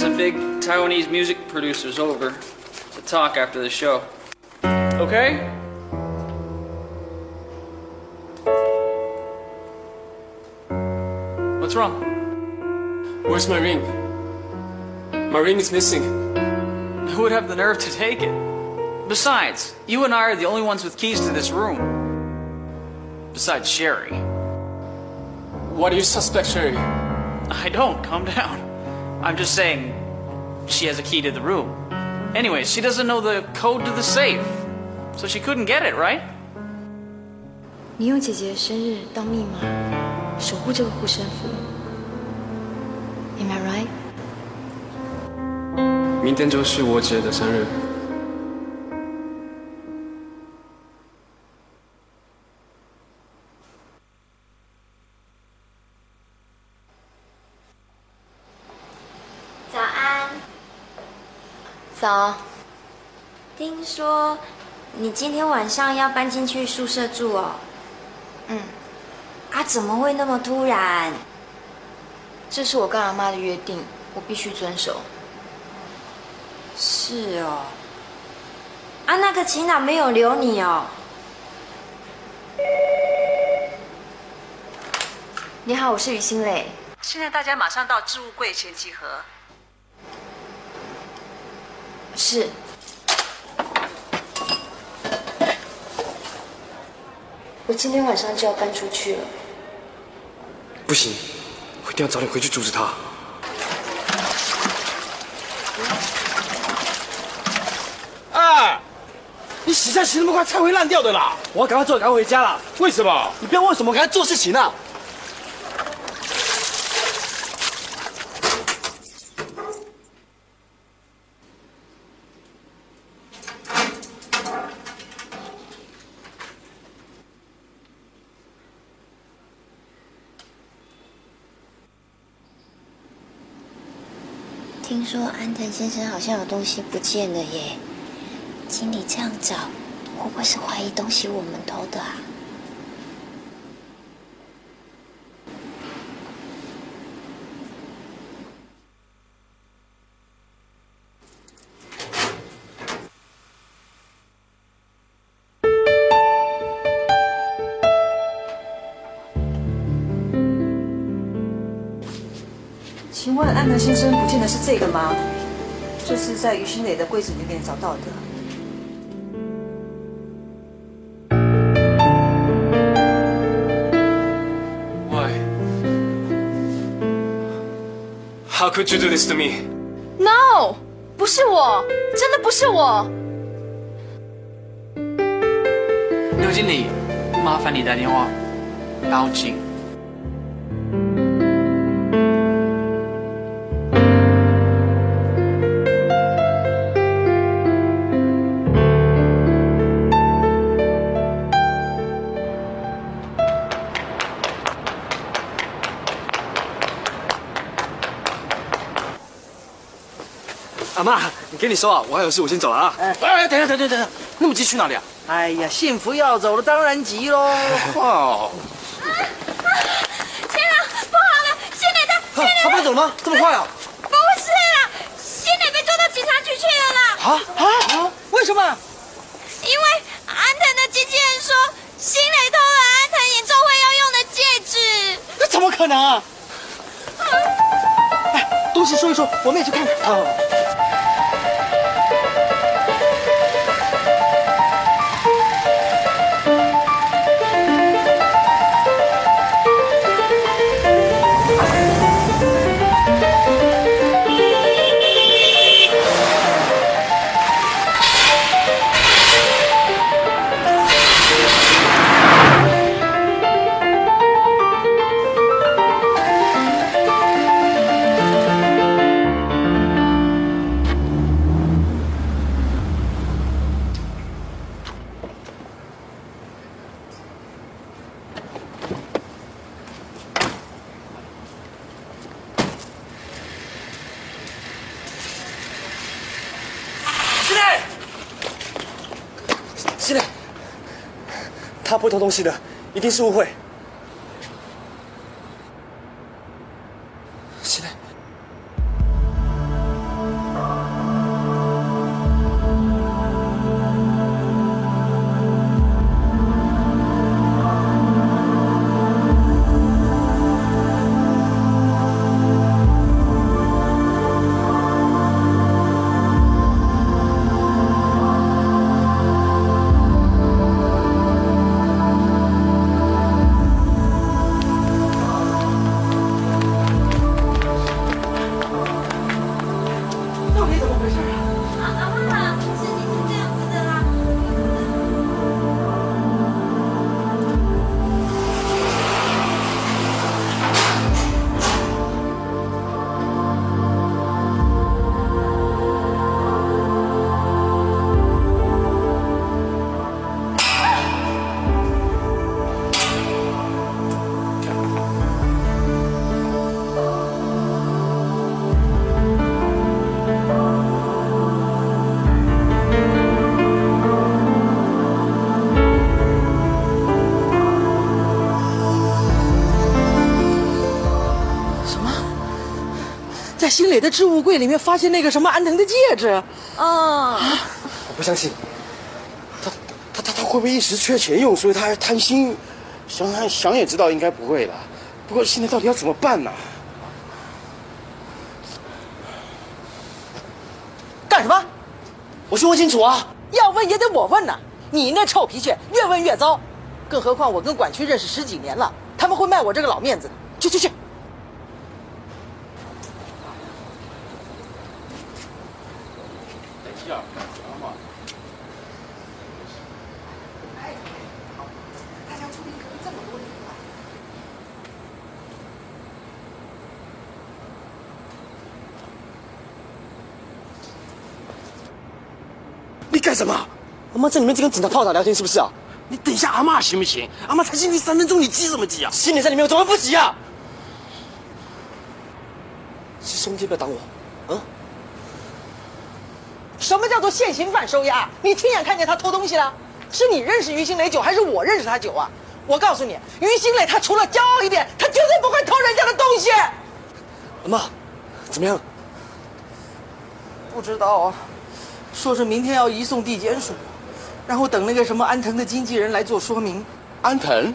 Some big Taiwanese music producers over to talk after the show. Okay? What's wrong? Where's my ring? My ring is missing. Who would have the nerve to take it? Besides, you and I are the only ones with keys to this room. Besides Sherry. Why do you suspect Sherry? I don't, calm down. I'm just saying she has a key to the room. Anyways, she doesn't know the code to the safe. So she couldn't get it, right? 你用姐姐的生日当密码，守护这个护身符。Am I right？明天就是我姐的生日。 你今天晚上要搬进去宿舍住哦？嗯，啊，怎么会那么突然？这是我跟阿妈的约定，我必须遵守。是哦。啊，那个秦朗没有留你哦。你好，我是于心磊。现在大家马上到置物柜前集合。是。我今天晚上就要搬出去了。不行，我一定要早点回去阻止他。哎，你洗菜洗那么快，菜会烂掉的啦！我要赶快做，赶快回家啦。为什么？你不要问什么，赶快做事情啊！听说安藤先生好像有东西不见了耶，经理这样找，会不会是怀疑东西我们偷的啊？安藤先生不见的是这个吗？这是在于新磊的柜子里面找到的。Why? How could you do this to me? No，不是我，真的不是我。刘经理，麻烦你打电话报警。跟你说啊，我还有事，我先走了啊。哎哎，等一下，等一下，等一下，那么急去哪里啊？哎呀，幸福要走了，当然急喽。哇，天啊，不好了！新磊他他他被走了吗？这么快啊？不是啦，新磊被抓到警察局去了啦。啊啊！为什么？因为安藤的经纪人说，新磊偷了安藤演唱会要用的戒指。那怎么可能啊？哎，东西收一收，我们也去看看。啊。司令！司令，他不会偷东西的，一定是误会。在新磊的置物柜里面发现那个什么安藤的戒指？嗯，我不相信，他他他他会不会一时缺钱用，所以他还贪心？想想想也知道应该不会了。不过现在到底要怎么办呢、干什么？我去问清楚啊！要问也得我问呐！你那臭脾气越问越糟，更何况我跟管区认识十几年了，他们会卖我这个老面子的。去去去！干什么？阿妈在里面在跟警察炮打聊天是不是啊？你等一下阿妈行不行？阿妈才进去三分钟，你急什么急啊？心里在里面，我怎么不急啊？是兄弟不要挡我，嗯？什么叫做现行犯收押？你亲眼看见他偷东西了？是你认识于新磊酒，还是我认识他酒啊？我告诉你，于新磊他除了骄傲一点，他绝对不会偷人家的东西。阿妈，怎么样？不知道啊，说是明天要移送地检署，然后等那个什么安藤的经纪人来做说明。安藤？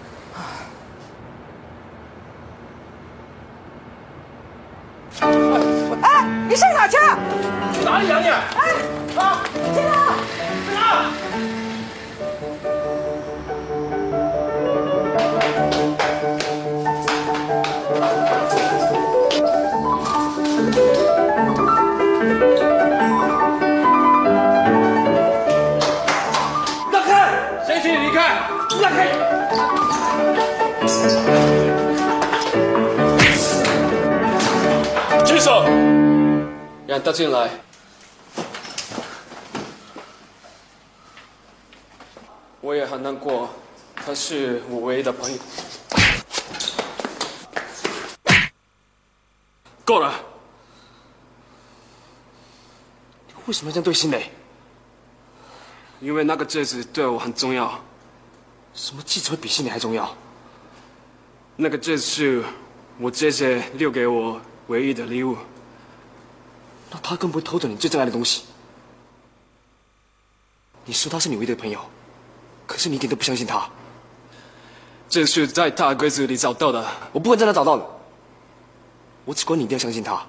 哎，你上哪去？去哪里啊你？让他进来。我也很难过，他是我唯一的朋友。够了，你为什么要这样对新磊？因为那个戒指对我很重要。什么戒指会比新磊还重要？那个戒指是我姐姐留给我唯一的礼物。那他更不会偷走你最珍爱的东西。你说他是你唯一的朋友，可是你一点都不相信他。这是在他的柜子里找到的。我不会在哪找到的。我只管你一定要相信他。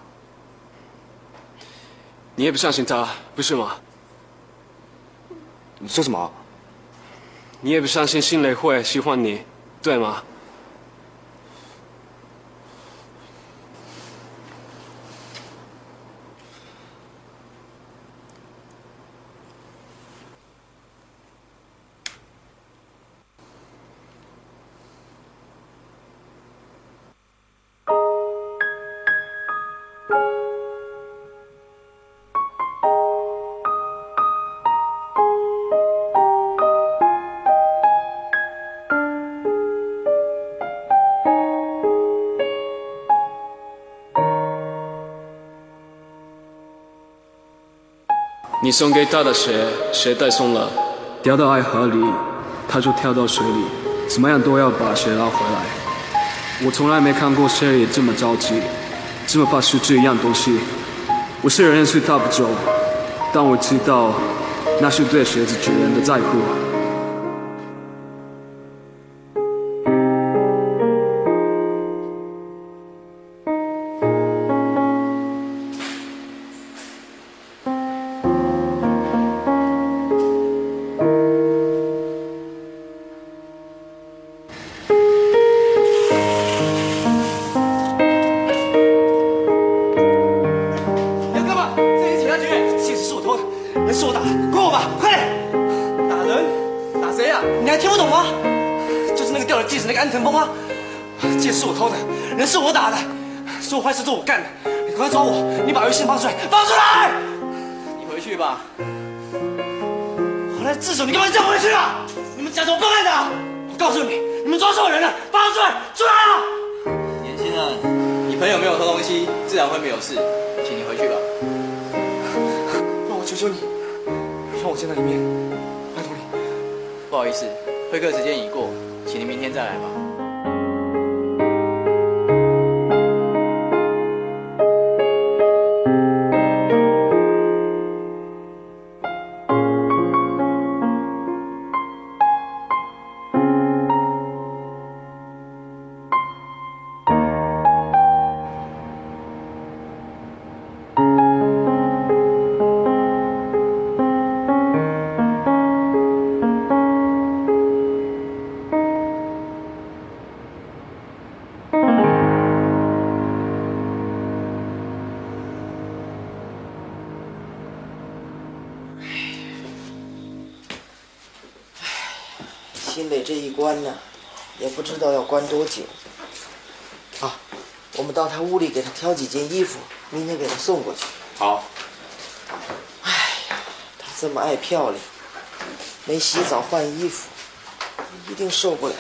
你也不相信他，不是吗？你说什么？你也不相信新蕾会喜欢你，对吗？你送给他的鞋，鞋带松了，掉到爱河里，他就跳到水里，怎么样都要把鞋捞回来。我从来没看过谁也这么着急，这么怕失去一样东西。我虽然认识他不久，但我知道那是对鞋子主人的在乎。事，请你回去吧。让我求求你，让我见他一面，拜托你。不好意思，会客时间已过，请你明天再来吧。知道要关多久。啊，我们到他屋里给他挑几件衣服，明天给他送过去。好。哎呀，他这么爱漂亮，没洗澡换衣服，一定受不了。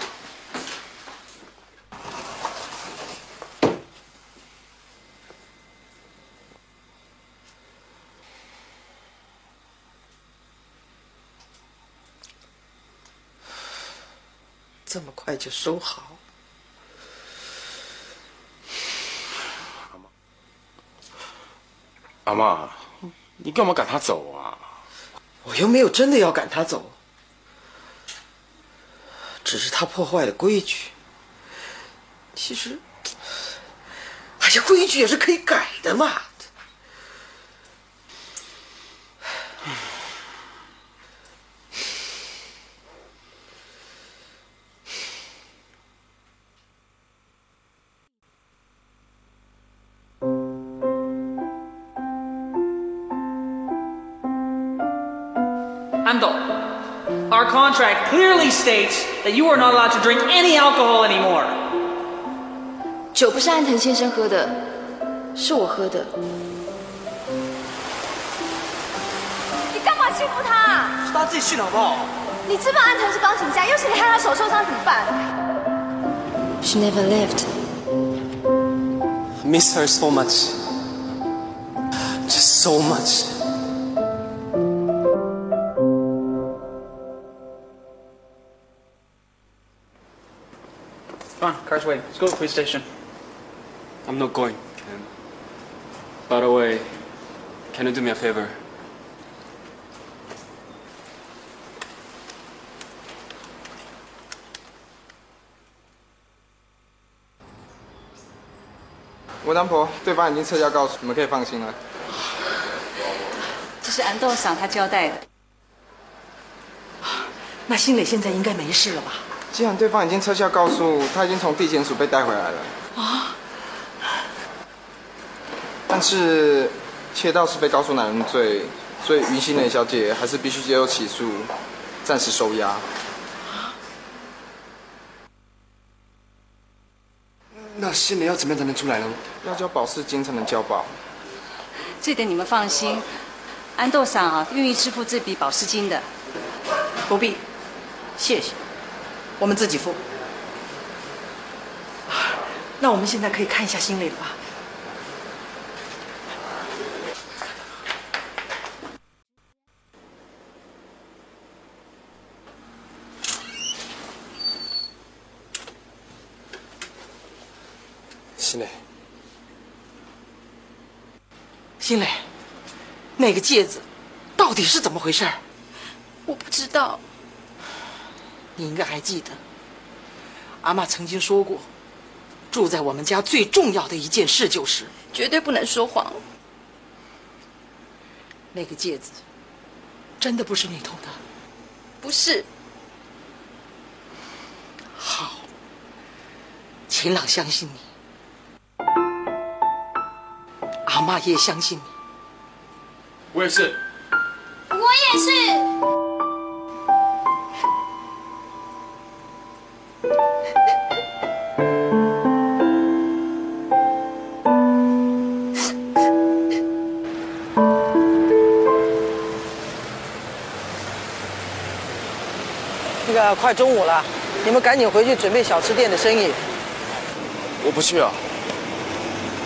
这么快就收好？阿妈，你干嘛赶他走啊？我又没有真的要赶他走，只是他破坏了规矩。其实，哎呀，规矩也是可以改的嘛。安斗，our contract clearly states that you are not allowed to drink any alcohol anymore. 酒不是安藤先生喝的，是我喝的。你干嘛欺负他？是他自己训好不好？你知道安藤是钢琴家，要是你害他手受伤怎么办？ She never left. I miss her so much. Just so much. car's waiting. Let's go to the police station. I'm not going. By the way, can you do me a favor? 吴当婆，对方已经撤销告诉，你们可以放心了。这是安豆赏他交代的。那新磊现在应该没事了吧？ 既然对方已经撤销告诉，他已经从地检署被带回来了。啊，但是窃盗是被告诉男人罪，所以云心蕾小姐还是必须接受起诉，暂时收押。那新蕾要怎么样才能出来呢？要交保释金才能交保。这点你们放心，安豆赏啊愿意支付这笔保释金的。不必，谢谢，我们自己付。那我们现在可以看一下新磊了吧？新蕾，新磊，那个戒指到底是怎么回事？我不知道。你应该还记得，阿妈曾经说过，住在我们家最重要的一件事就是绝对不能说谎。那个戒指，真的不是你偷的？不是。好，秦朗相信你，阿妈也相信你。我也是。我也是。个快中午了，你们赶紧回去准备小吃店的生意。我不去啊。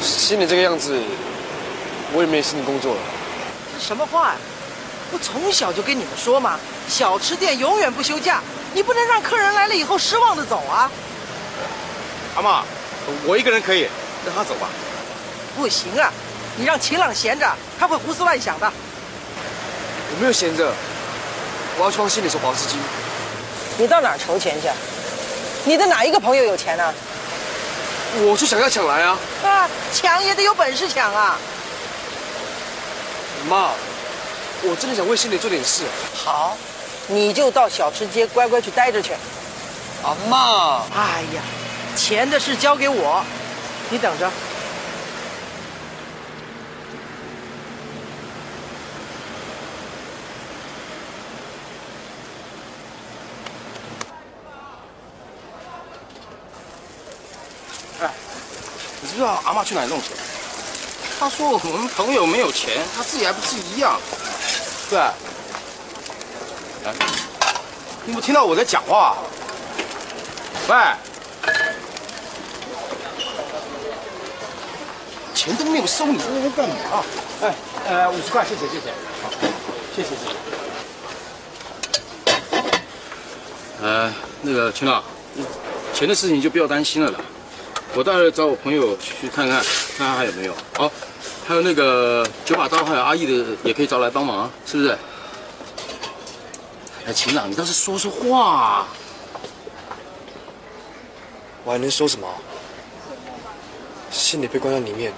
心里这个样子，我也没心情工作了。这什么话呀、我从小就跟你们说嘛，小吃店永远不休假，你不能让客人来了以后失望的走啊！阿妈，我一个人可以，让他走吧。不行啊，你让秦朗闲着，他会胡思乱想的。我没有闲着，我要去帮新蕾筹保释金。你到哪儿筹钱去？你的哪一个朋友有钱呢、我就想要抢来啊！啊？抢也得有本事抢啊！妈，我真的想为心里做点事。好，你就到小吃街乖乖去待着去。阿妈，哎呀，钱的事交给我，你等着。知不知道阿妈去哪里弄钱？她说我们朋友没有钱，她自己还不是一样？对。哎，你有没有听到我在讲话？喂，钱都没有收，你在那边干嘛？哎，呃，五十块，谢谢，谢谢，好，谢谢，谢谢。呃，那个秦老，钱的事情就不要担心了啦。我待会找我朋友去看看，看看还有没有。哦，还有那个九把刀，还有阿义的也可以找来帮忙，是不是？哎，秦朗，你倒是说说话啊。我还能说什么？心里被关在里面，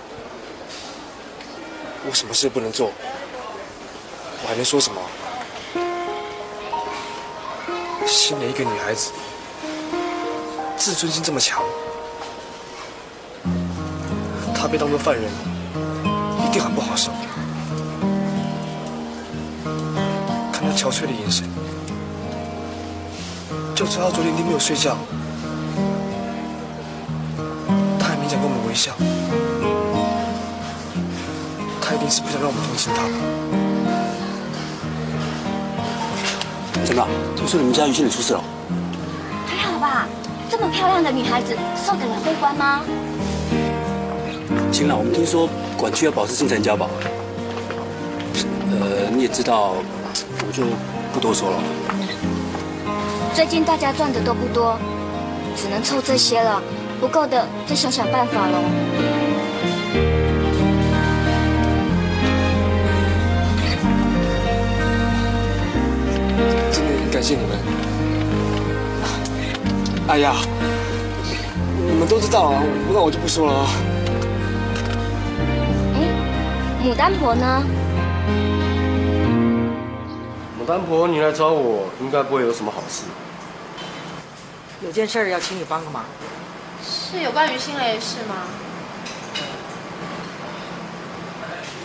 我什么事不能做，我还能说什么？心里一个女孩子，自尊心这么强，被当作犯人，一定很不好受。看他憔悴的眼神，就知道昨天一定没有睡觉。他还勉强跟我们微笑，他一定是不想让我们同情她。怎么了？听说你们家于心磊出事了？还好吧？这么漂亮的女孩子，受得了被关吗？行了，我们听说管区要保持金钱交保。呃，你也知道，我就不多说了。最近大家赚的都不多，只能凑这些了，不够的再想想办法喽。真的感谢你们。哎呀，你们都知道啊，那我就不说了啊。牡丹婆呢？牡丹婆，你来找我，应该不会有什么好事。有件事儿要请你帮个忙。是有关于新雷的事吗？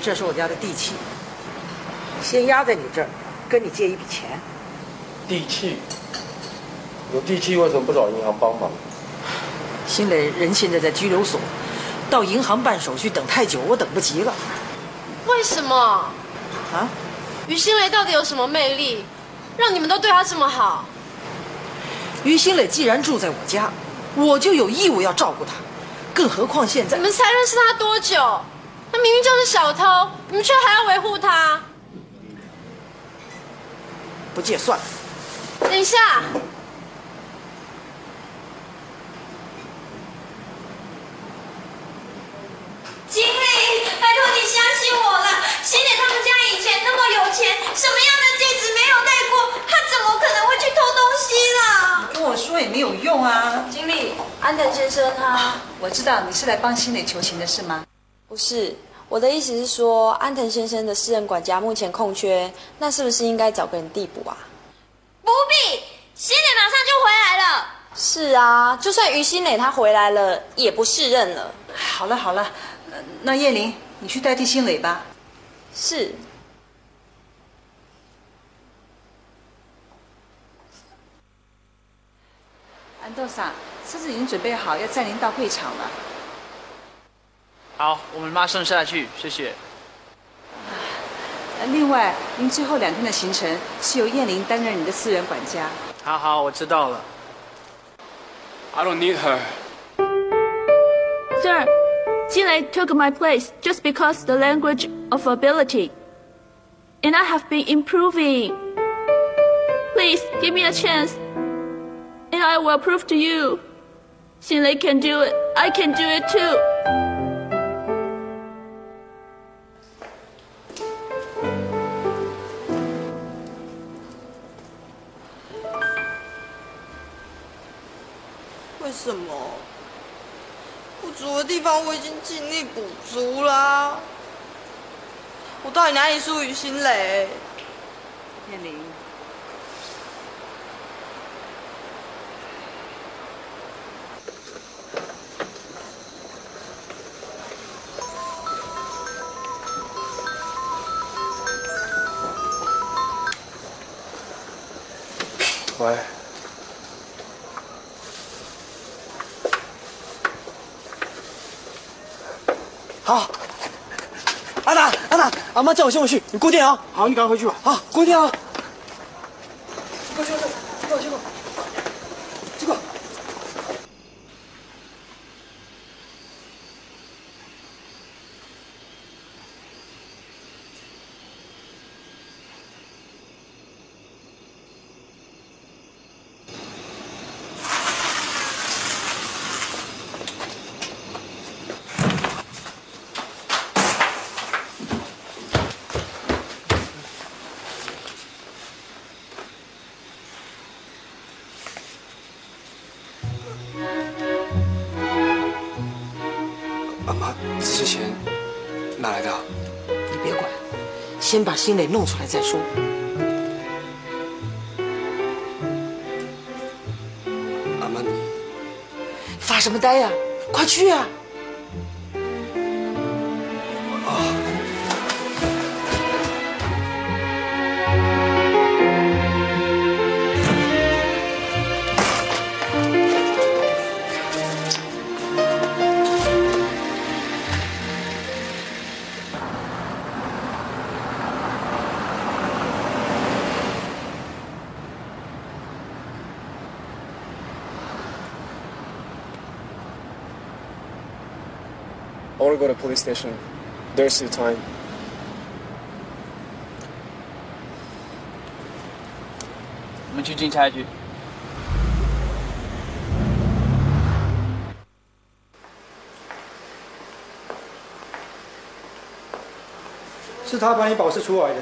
这是我家的地契，先压在你这儿，跟你借一笔钱。地契，有地契为什么不找银行帮忙？新磊人现在在拘留所，到银行办手续等太久，我等不及了。为什么？啊？于新雷到底有什么魅力，让你们都对他这么好？于新磊既然住在我家，我就有义务要照顾他，更何况现在你们才认识他多久？他明明就是小偷，你们却还要维护他。不借算了。等一下，经理，拜托你相信我了。新磊他们家以前那么有钱，什么样的戒指没有戴过？他怎么可能会去偷东西啦？跟我说也没有用啊。经理，安藤先生他，我知道你是来帮新磊求情的是吗？不是，我的意思是说，安藤先生的私人管家目前空缺，那是不是应该找个人递补啊？不必，新磊马上就回来了。是啊，就算于新磊他回来了，也不适任了。好了好了，呃那叶玲，你去代替新磊吧。是。安豆萨，车子已经准备好，要载您到会场了。好，我们马上下去，谢谢。呃另外，您最后两天的行程是由燕玲担任你的私人管家。好好，我知道了。I don't need her. Sir, Jilei took my place just because the language of ability. And I have been improving. Please give me a chance. And I will prove to you. Xinlei can do it. I can do it too. 为什么？不足的地方我已经尽力补足啦。我到底哪里输于新磊？燕玲，阿妈叫我先回去，你过电啊。好，你赶快回去吧。好，过电啊。哪来的啊？你别管，先把新磊弄出来再说。阿曼达发什么呆呀、快去啊 go to police station. There's still time. 我们去警察局。是他把你保释出来的。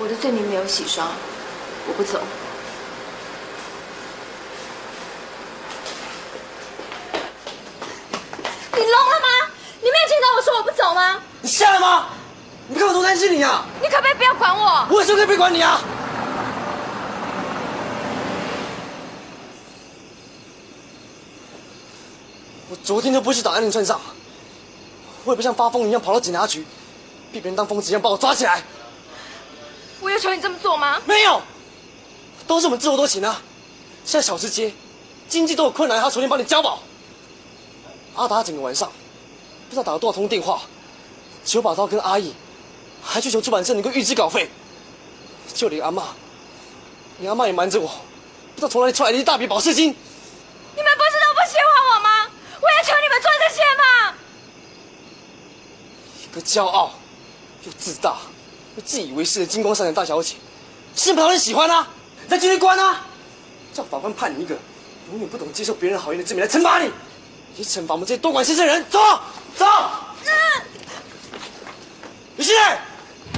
我的罪名没有洗刷，我不走。你聋了吗？你没有听到我说我不走吗？你瞎了吗？你看我多担心你啊！你可不可以不要管我？我为什么可以不管你啊？我昨天就不去打安宁村上，我也不像发疯一样跑到警察局，被别人当疯子一样把我抓起来。求你这么做吗？没有，都是我们自作多情啊！现在小吃街经济都有困难，他重新帮你交保。阿达整个晚上不知道打了多少通电话，求把刀跟阿义，还去求出版社能够预支稿费，就连阿妈，你阿妈也瞒着我，不知道从哪里出来的一大笔保释金。你们不是都不喜欢我吗？我要求你们做这些吗？一个骄傲又自大又自以为是的金光闪闪大小姐，是不讨人喜欢啊？再进去关啊！叫法官判你一个永远不懂接受别人好言的罪名来惩罚你，也惩罚我们这些多管闲事的人。走，走。李信任。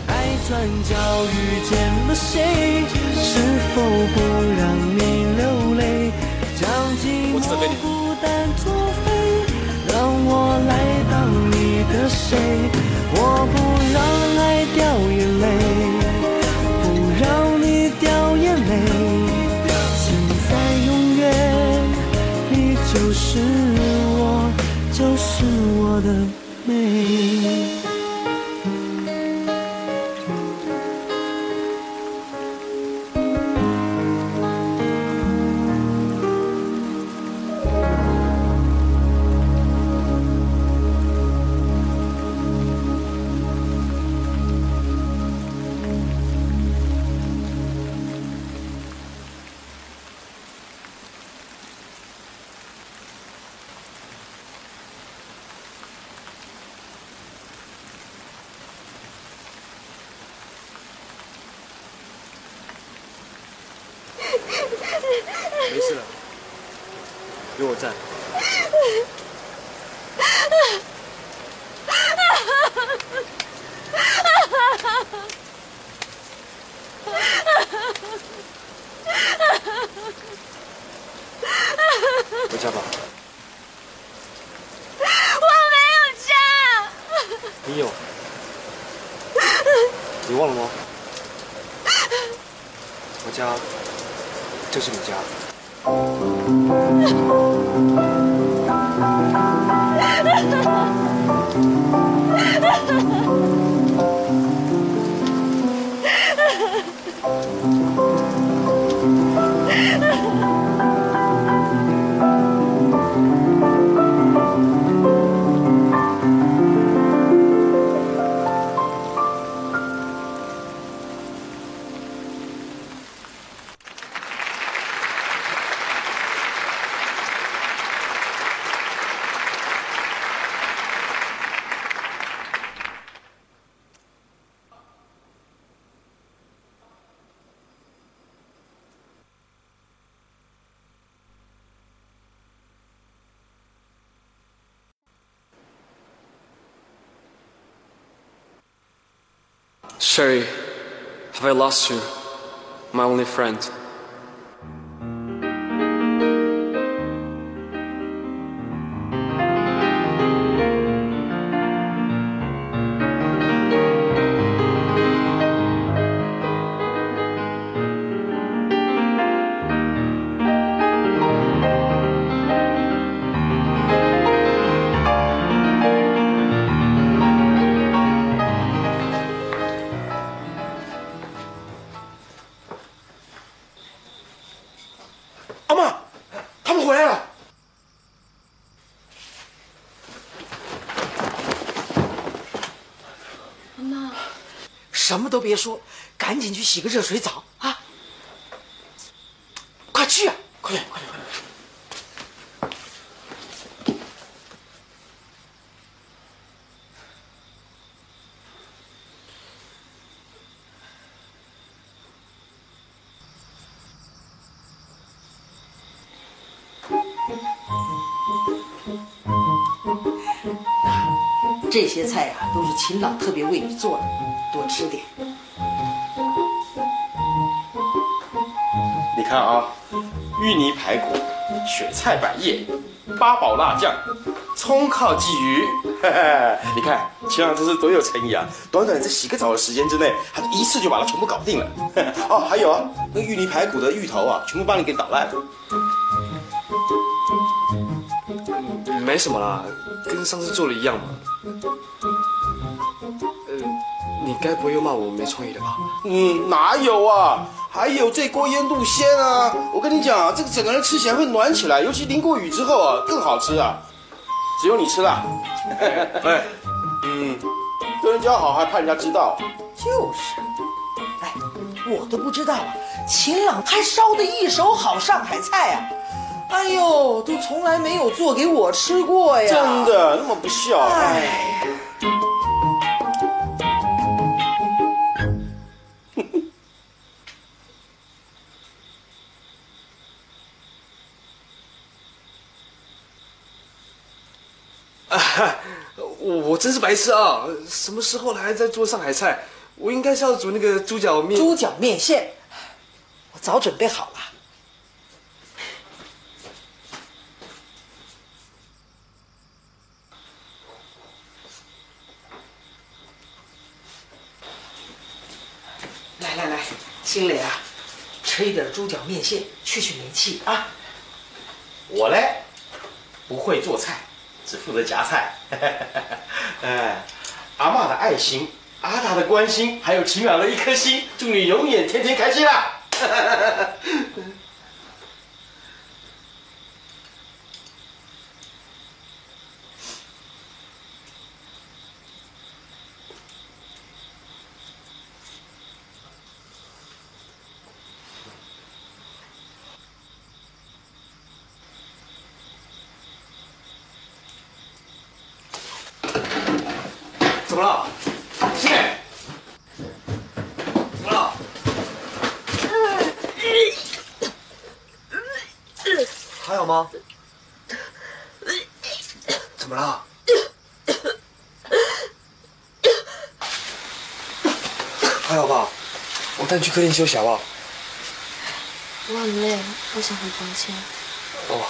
爱转角遇见了谁？是否不让你流泪？将寂寞孤单作废，让我来当你的谁？我不 你忘了吗？我家就是你家。Sherry, have I lost you, my only friend? 别说，赶紧去洗个热水澡啊！快去啊！快点，快点，快点！这些菜呀、都是秦朗特别为你做的，多吃点。看啊，芋泥排骨、雪菜百叶、八宝辣酱、葱烤鲫鱼，你看秦朗这是多有诚意啊！短短这洗个澡的时间之内，他一次就把它全部搞定了。哦，还有啊，那芋泥排骨的芋头啊，全部帮你给捣烂了。没什么啦，跟上次做的一样嘛。呃，你该不会又骂我没创意的吧？嗯，哪有啊？还有这锅腌肚鲜啊！我跟你讲啊，这个整个人吃起来会暖起来，尤其淋过雨之后啊，更好吃啊！只有你吃了。哎，嗯，跟人家好还怕人家知道？就是，哎，我都不知道啊，秦朗还烧的一手好上海菜啊！哎呦，都从来没有做给我吃过呀！真的那么不孝？哎，真是白痴啊！什么时候了还在做上海菜？我应该是要煮那个猪脚面。猪脚面线，我早准备好了。来来来，新磊啊，吃一点猪脚面线，去去霉气啊！我嘞，不会做菜，只负责夹菜。哎，阿妈的爱心，阿达的关心，还有晴朗的一颗心，祝你永远天天开心啦！么了？新磊，怎么了？还有吗？怎么了？还好吧？我带你去客厅休息好不好？我很累，我想回房间。哦。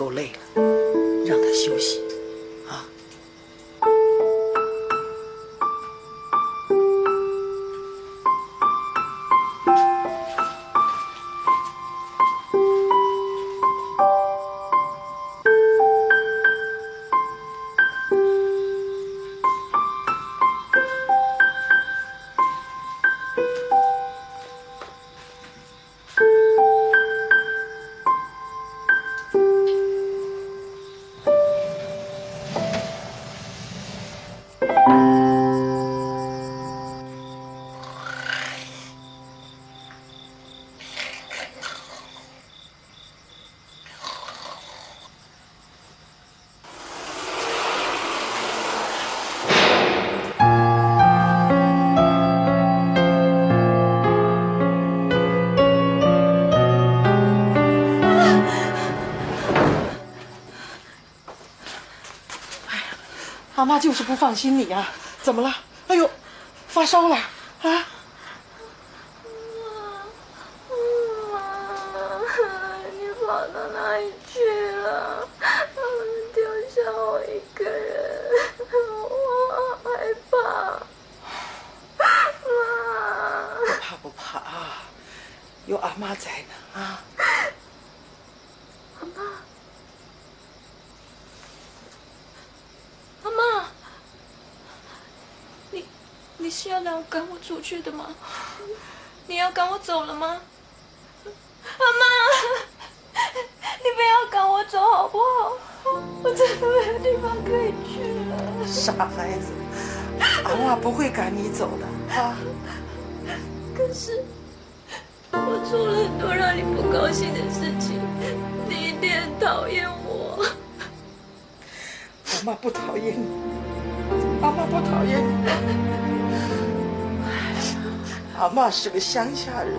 天新就是不放心你呀、怎么了？哎呦，发烧了啊？你跑到哪里去了？丢下我一个人，我好害怕。妈，不怕不怕啊，有阿妈在呢啊。阿妈，阿妈，你你是要来赶我出去的吗？你要赶我走了吗？阿妈，你不要赶我走好不好？我真的没有地方可以去了。傻孩子，阿妈不会赶你走的啊。可是我做了很多让你不高兴的事情，你一定很讨厌我。阿妈不讨厌你，阿妈不讨厌你。阿妈是个乡下人，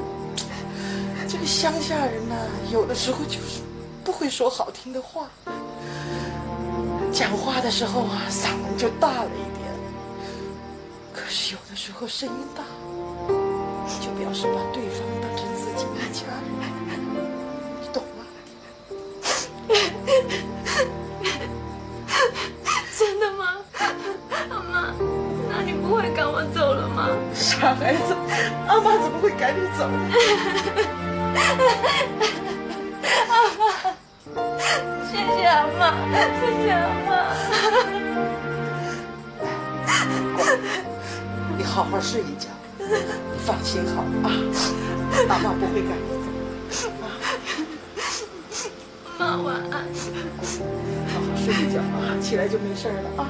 这个乡下人呢、有的时候就是不会说好听的话，讲话的时候啊，嗓门就大了一点。可是有的时候声音大，就表示把对方当成自己的家人，你懂吗？傻孩子，阿妈怎么会赶你走？阿妈，谢谢阿妈，谢谢阿妈。你好好睡一觉，你放心好了啊，阿妈不会赶你走。妈晚安。好好睡一觉啊，起来就没事了啊。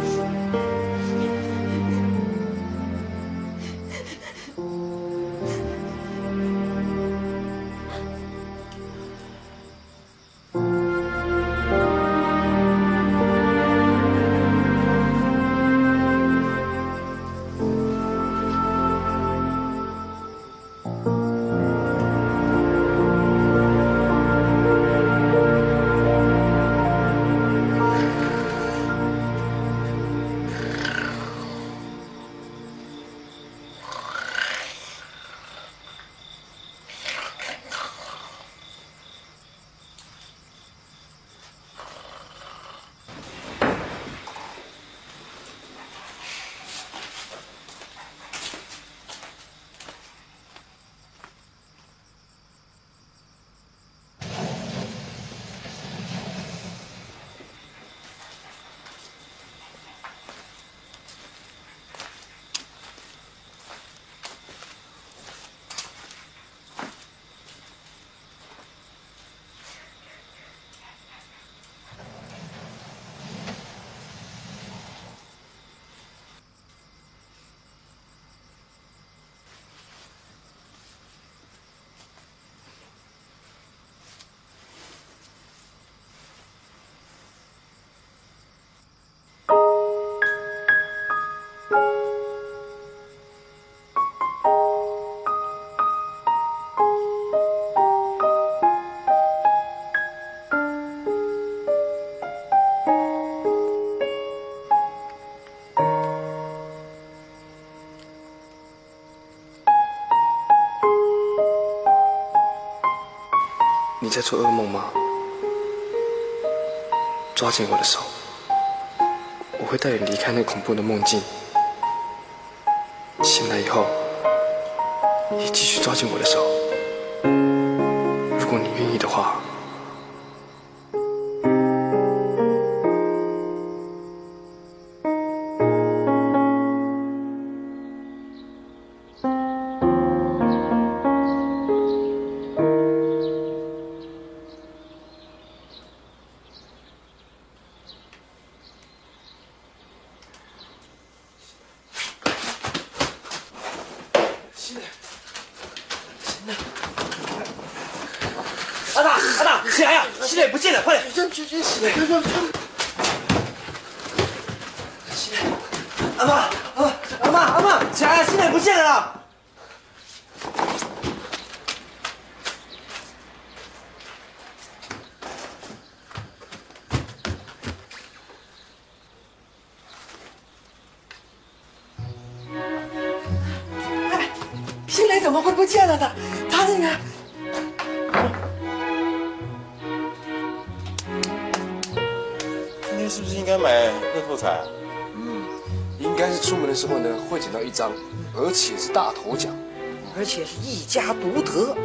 在做噩梦吗？抓紧我的手，我会带你离开那恐怖的梦境。醒来以后，你继续抓紧我的手。如果你愿意的话。起来呀！新磊不见了，快点！这这这起来，快快快！阿妈，阿妈，阿妈，阿妈，起来呀！新磊不见了张，而且是大头奖，而且是一家独得。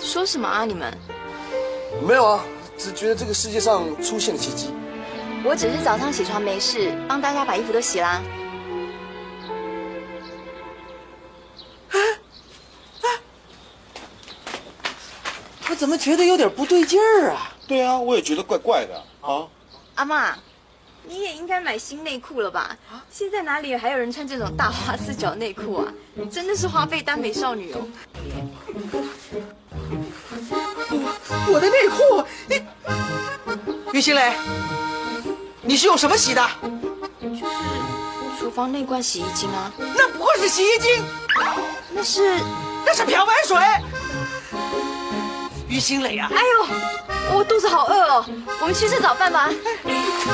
说什么啊你们？没有啊，只觉得这个世界上出现了奇迹。我只是早上起床没事，帮大家把衣服都洗啦。我怎么觉得有点不对劲儿啊？对啊，我也觉得怪怪的啊。阿妈，你也应该买新内裤了吧？现在哪里还有人穿这种大花四角内裤啊？真的是花费耽美少女哦。我的内裤，你，于新磊，你是用什么洗的？就是厨房那罐洗衣精啊。那不会是洗衣精，那是那是漂白水。于心磊啊！哎呦，我肚子好饿哦，我们去吃早饭吧。你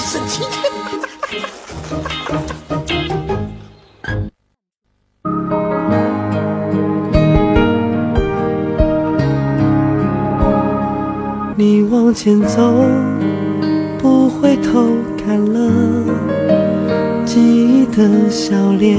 神经病！你往前走，不回头看了，记忆的笑脸，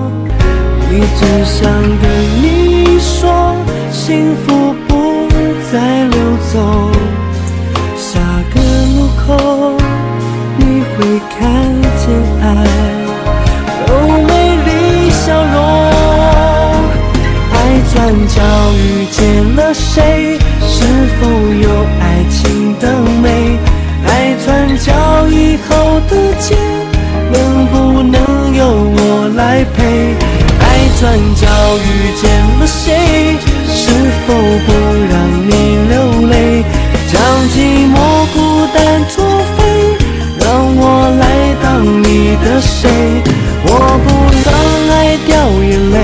一直想跟你说，幸福不再溜走。下个路口，你会看见爱有美丽笑容。爱转角遇见了谁？是否有爱情的美？爱转角以后的街，能不能由我来陪？爱转角遇见了谁？是否不让你流泪？将寂寞孤单作废，让我来当你的谁？我不让爱掉眼泪，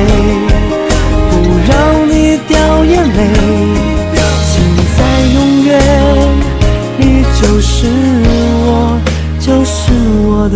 不让你掉眼泪。永远，你就是我，就是我的